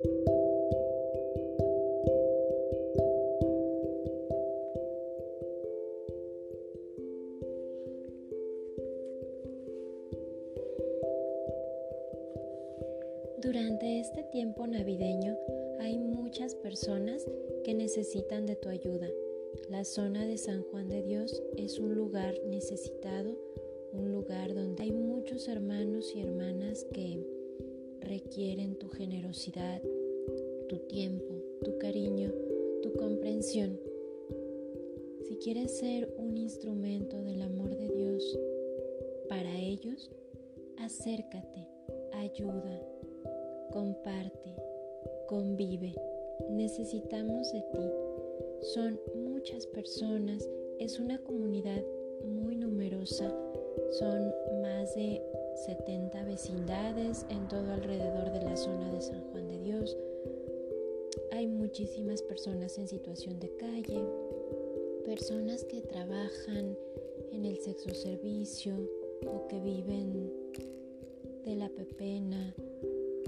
Durante este tiempo navideño hay muchas personas que necesitan de tu ayuda. La zona de San Juan de Dios es un lugar necesitado, un lugar donde hay muchos hermanos y hermanas que requieren tu generosidad, tu tiempo, tu cariño, tu comprensión. Si quieres ser un instrumento del amor de Dios para ellos, acércate, ayuda, comparte, convive. Necesitamos de ti. Son muchas personas, es una comunidad muy numerosa, son más de 70 vecindades en todo alrededor de la zona de San Juan de Dios. Hay muchísimas personas en situación de calle, personas que trabajan en el sexo servicio o que viven de la pepena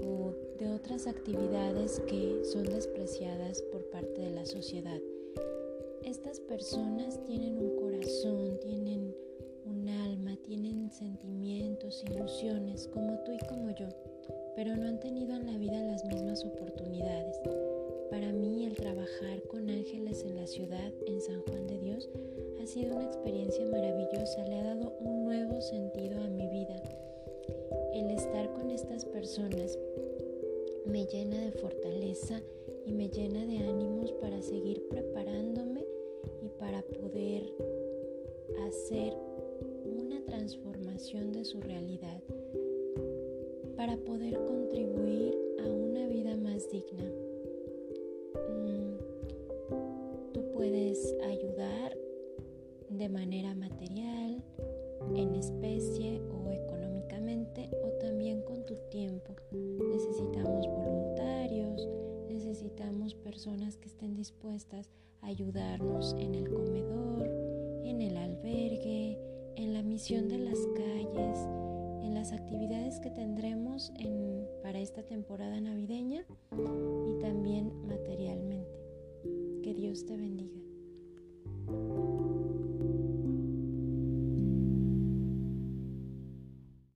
o de otras actividades que son despreciadas por parte de la sociedad. Estas personas ilusiones, como tú y como yo, pero no han tenido en la vida las mismas oportunidades. Para mí el trabajar con ángeles en la ciudad, en San Juan de Dios, ha sido una experiencia maravillosa, le ha dado un nuevo sentido a mi vida el estar con estas personas me llena de fortaleza y me llena de ánimos para seguir preparándome y para poder hacer una transformación de su realidad, para poder contribuir a una vida más digna. Mm, tú puedes ayudar de manera material, en especie o económicamente o también con tu tiempo. Necesitamos voluntarios, necesitamos personas que estén dispuestas a ayudarnos en el comedor, de las calles, en las actividades que tendremos para esta temporada navideña y también materialmente. Que Dios te bendiga.